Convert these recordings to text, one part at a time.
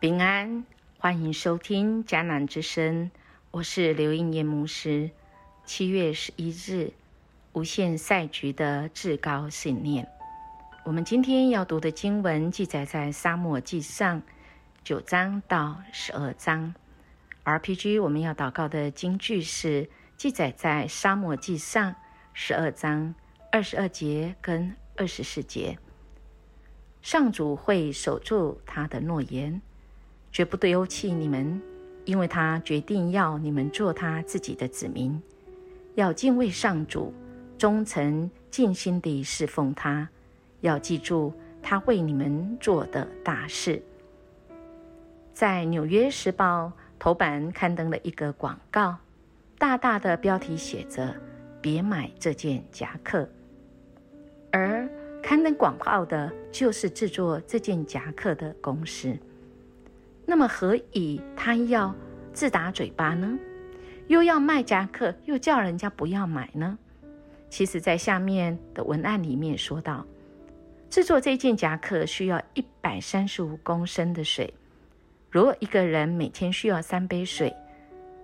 平安，欢迎收听迦南之声，我是刘英燕牧师。七月十一日，无限赛局的至高信念。我们今天要读的经文记载在沙漠记上九章到十二章。RPG 我们要祷告的经句是记载在沙漠记上十二章二十二节跟二十四节。上主会守住他的诺言，绝不丢弃你们，因为他决定要你们做他自己的子民，要敬畏上主，忠诚尽心地侍奉他，要记住他为你们做的大事。在《纽约时报》头版刊登了一个广告，大大的标题写着“别买这件夹克”，而。刊登广告的就是制作这件夹克的公司，那么何以他要自打嘴巴呢？又要卖夹克，又叫人家不要买呢？其实，在下面的文案里面说到，制作这件夹克需要一百三十五公升的水。如果一个人每天需要三杯水，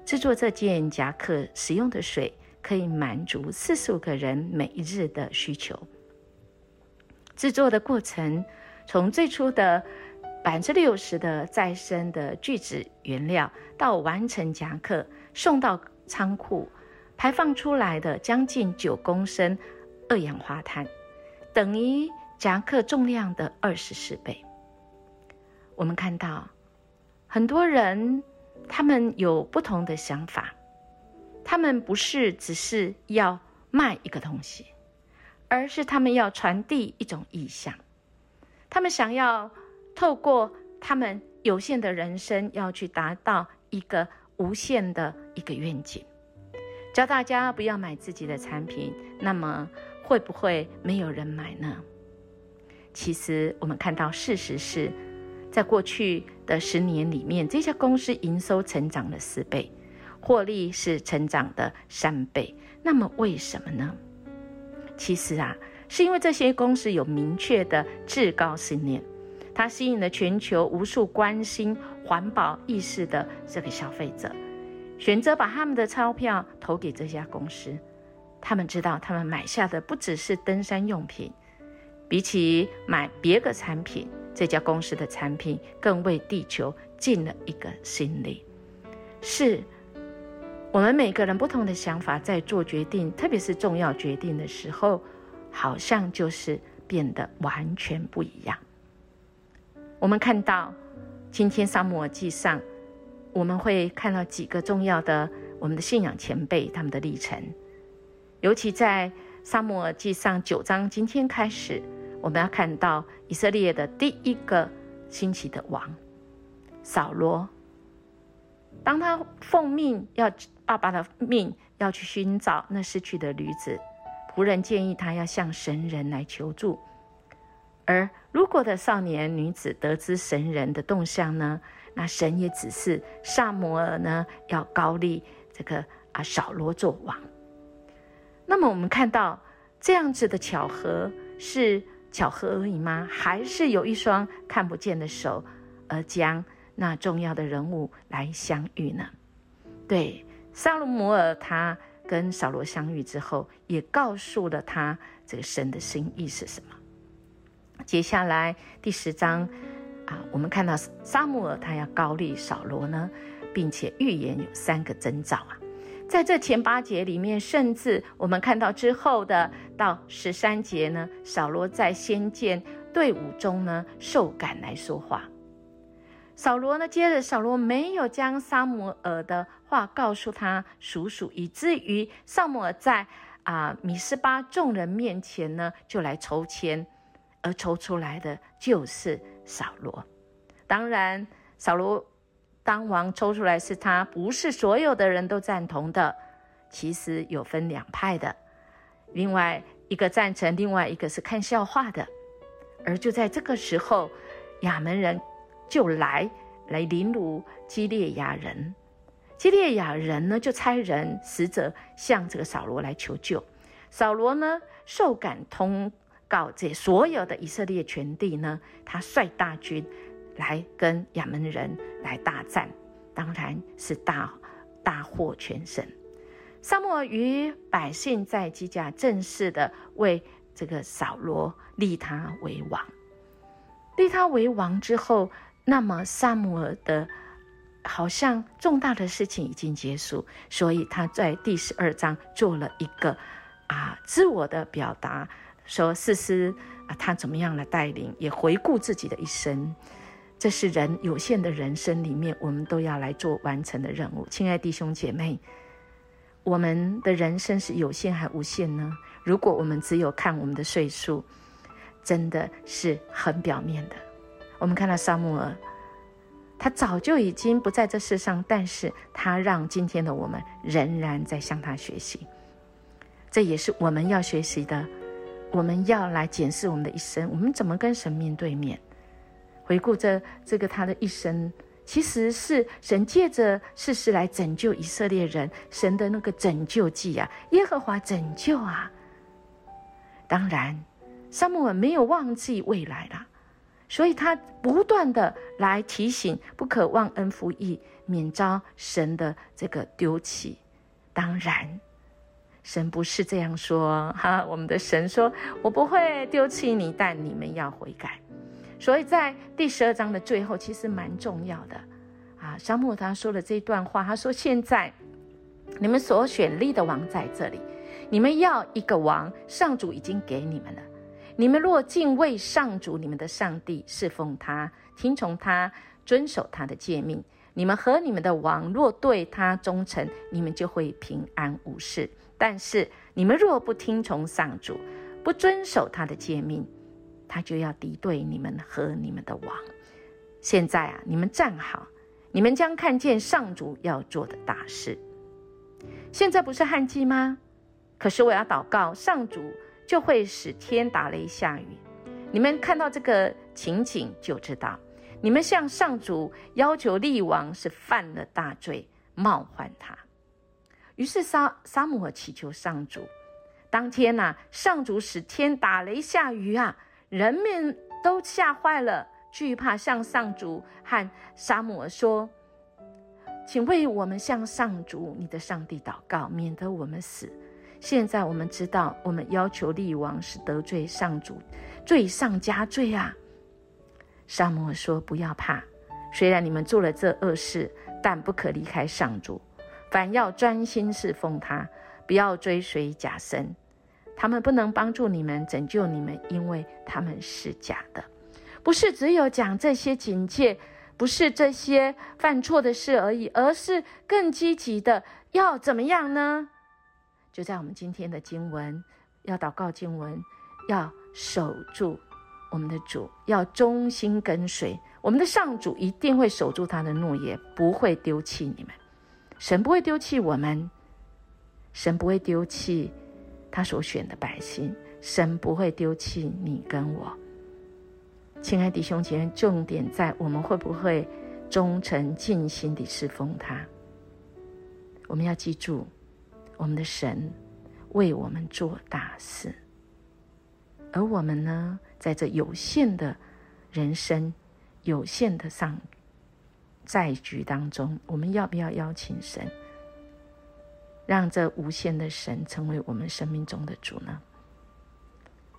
制作这件夹克使用的水可以满足四十五个人每日的需求。制作的过程，从最初的百分之六十的再生的聚酯原料，到完成夹克送到仓库，排放出来的将近九公升二氧化碳，等于夹克重量的二十四倍。我们看到很多人，他们有不同的想法，他们不是只是要卖一个东西。而是他们要传递一种意向，他们想要透过他们有限的人生，要去达到一个无限的一个愿景。教大家不要买自己的产品，那么会不会没有人买呢？其实我们看到事实是，在过去的十年里面，这家公司营收成长了四倍，获利是成长的三倍。那么为什么呢？其实啊，是因为这些公司有明确的至高信念，它吸引了全球无数关心环保意识的这个消费者，选择把他们的钞票投给这家公司。他们知道，他们买下的不只是登山用品，比起买别个产品，这家公司的产品更为地球尽了一个心力。是。我们每个人不同的想法，在做决定，特别是重要决定的时候，好像就是变得完全不一样。我们看到今天沙漠记上，我们会看到几个重要的我们的信仰前辈他们的历程，尤其在沙漠记上九章，今天开始，我们要看到以色列的第一个兴起的王扫罗。当他奉命要爸爸的命要去寻找那失去的女子，仆人建议他要向神人来求助。而如果的少年女子得知神人的动向呢？那神也指示萨摩尔呢要高立这个啊扫罗做王。那么我们看到这样子的巧合是巧合而已吗？还是有一双看不见的手而将？那重要的人物来相遇呢？对，萨鲁摩尔他跟扫罗相遇之后，也告诉了他这个神的心意是什么。接下来第十章啊，我们看到萨姆尔他要高立扫罗呢，并且预言有三个征兆啊。在这前八节里面，甚至我们看到之后的到十三节呢，扫罗在先见队伍中呢受感来说话。扫罗呢？接着，扫罗没有将萨姆尔的话告诉他叔叔，以至于萨姆尔在啊米斯巴众人面前呢，就来筹签，而抽出来的就是扫罗。当然，扫罗当王抽出来是他，不是所有的人都赞同的。其实有分两派的，另外一个赞成，另外一个是看笑话的。而就在这个时候，亚门人。就来来凌辱基列亚人，基列亚人呢就差人使者向这个扫罗来求救。扫罗呢受感通告这所有的以色列全地呢，他率大军来跟亚门人来大战，当然是大大获全胜。萨摩尔与百姓在基甲正式的为这个扫罗立他为王，立他为王之后，那么萨摩尔的好像重大的事情已经结束，所以他在第十二章做了一个啊自我的表达，说四师啊他怎么样来带领，也回顾自己的一生。这是人有限的人生里面，我们都要来做完成的任务。亲爱弟兄姐妹，我们的人生是有限还无限呢？如果我们只有看我们的岁数，真的是很表面的。我们看到萨穆尔，他早就已经不在这世上，但是他让今天的我们仍然在向他学习。这也是我们要学习的。我们要来检视我们的一生，我们怎么跟神面对面？回顾这这个他的一生，其实是神借着事实来拯救以色列人，神的那个拯救记啊，耶和华拯救啊。当然，撒母耳没有忘记未来啦，所以他不断的来提醒，不可忘恩负义，免遭神的这个丢弃。当然，神不是这样说哈，我们的神说：“我不会丢弃你，但你们要悔改。”所以在第十二章的最后，其实蛮重要的啊。沙漠他说了这段话，他说：“现在你们所选立的王在这里，你们要一个王，上主已经给你们了。你们若敬畏上主你们的上帝，侍奉他，听从他，遵守他的诫命，你们和你们的王若对他忠诚，你们就会平安无事。但是你们若不听从上主，不遵守他的诫命，他就要敌对你们和你们的王。现在啊，你们站好，你们将看见上主要做的大事。现在不是旱季吗？可是我要祷告，上主就会使天打雷下雨。你们看到这个情景，就知道你们向上主要求立王是犯了大罪，冒犯他。于是沙沙姆尔祈求上主，当天呐，上主使天打雷下雨啊。人们都吓坏了，惧怕向上主和沙姆尔说：“请为我们向上主你的上帝祷告，免得我们死。”现在我们知道，我们要求立王是得罪上主，罪上加罪啊！沙姆尔说：“不要怕，虽然你们做了这恶事，但不可离开上主，凡要专心侍奉他，不要追随假神。”他们不能帮助你们、拯救你们，因为他们是假的。不是只有讲这些警戒，不是这些犯错的事而已，而是更积极的要怎么样呢？就在我们今天的经文，要祷告经文，要守住我们的主，要忠心跟随我们的上主，一定会守住他的诺言，不会丢弃你们。神不会丢弃我们，神不会丢弃。他所选的百姓，神不会丢弃你跟我，亲爱弟兄姐妹。重点在我们会不会忠诚尽心地侍奉他？我们要记住，我们的神为我们做大事，而我们呢，在这有限的人生、有限的上在局当中，我们要不要邀请神？让这无限的神成为我们生命中的主呢？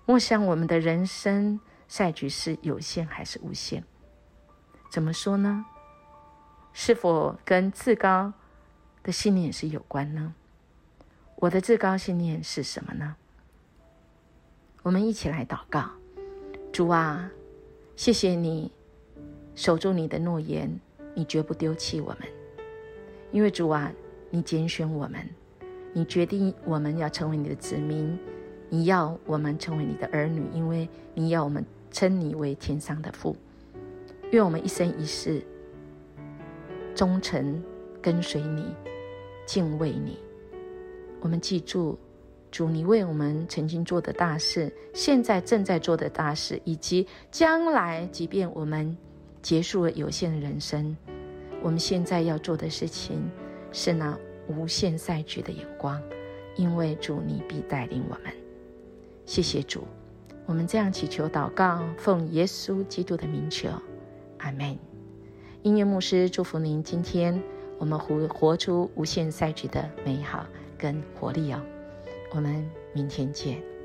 我想我们的人生赛局是有限还是无限？怎么说呢？是否跟至高的信念是有关呢？我的至高信念是什么呢？我们一起来祷告：主啊，谢谢你守住你的诺言，你绝不丢弃我们，因为主啊。你拣选我们，你决定我们要成为你的子民，你要我们成为你的儿女，因为你要我们称你为天上的父。愿我们一生一世忠诚跟随你，敬畏你。我们记住主你为我们曾经做的大事，现在正在做的大事，以及将来，即便我们结束了有限的人生，我们现在要做的事情。是那无限赛局的眼光，因为主你必带领我们。谢谢主，我们这样祈求祷告，奉耶稣基督的名求，阿门。音乐牧师祝福您，今天我们活活出无限赛局的美好跟活力哦。我们明天见。